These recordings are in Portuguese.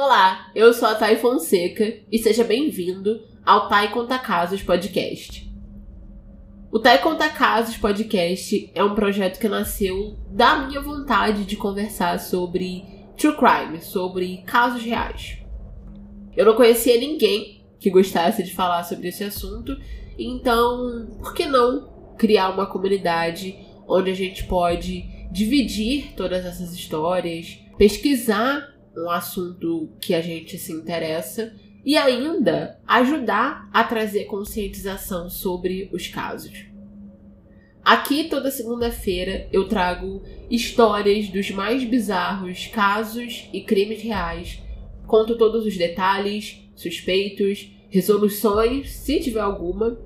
Olá, eu sou a Thay Fonseca e seja bem-vindo ao Thay Conta Casos Podcast. O Thay Conta Casos Podcast é um projeto que nasceu da minha vontade de conversar sobre true crime, sobre casos reais. Eu não conhecia ninguém que gostasse de falar sobre esse assunto, então por que não criar uma comunidade onde a gente pode dividir todas essas histórias, pesquisar um assunto que a gente se interessa e ainda ajudar a trazer conscientização sobre os casos. Aqui toda segunda-feira eu trago histórias dos mais bizarros casos e crimes reais. Conto todos os detalhes, suspeitos, resoluções, se tiver alguma,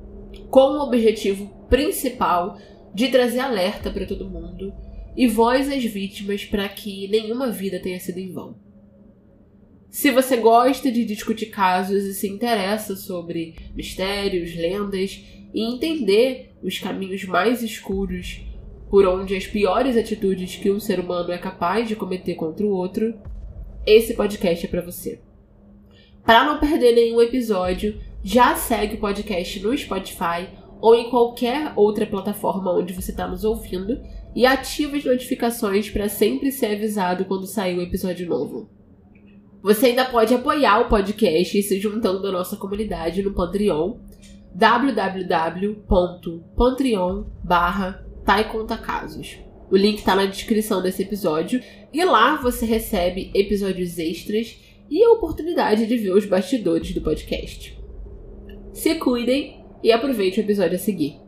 com o objetivo principal de trazer alerta para todo mundo e voz às vítimas para que nenhuma vida tenha sido em vão. Se você gosta de discutir casos e se interessa sobre mistérios, lendas e entender os caminhos mais escuros por onde as piores atitudes que um ser humano é capaz de cometer contra o outro, esse podcast é para você. Para não perder nenhum episódio, já segue o podcast no Spotify ou em qualquer outra plataforma onde você está nos ouvindo e ativa as notificações para sempre ser avisado quando sair um episódio novo. Você ainda pode apoiar o podcast se juntando à nossa comunidade no Patreon www.patreon barra O link está na descrição desse episódio e lá você recebe episódios extras e a oportunidade de ver os bastidores do podcast. Se cuidem e aproveite o episódio a seguir.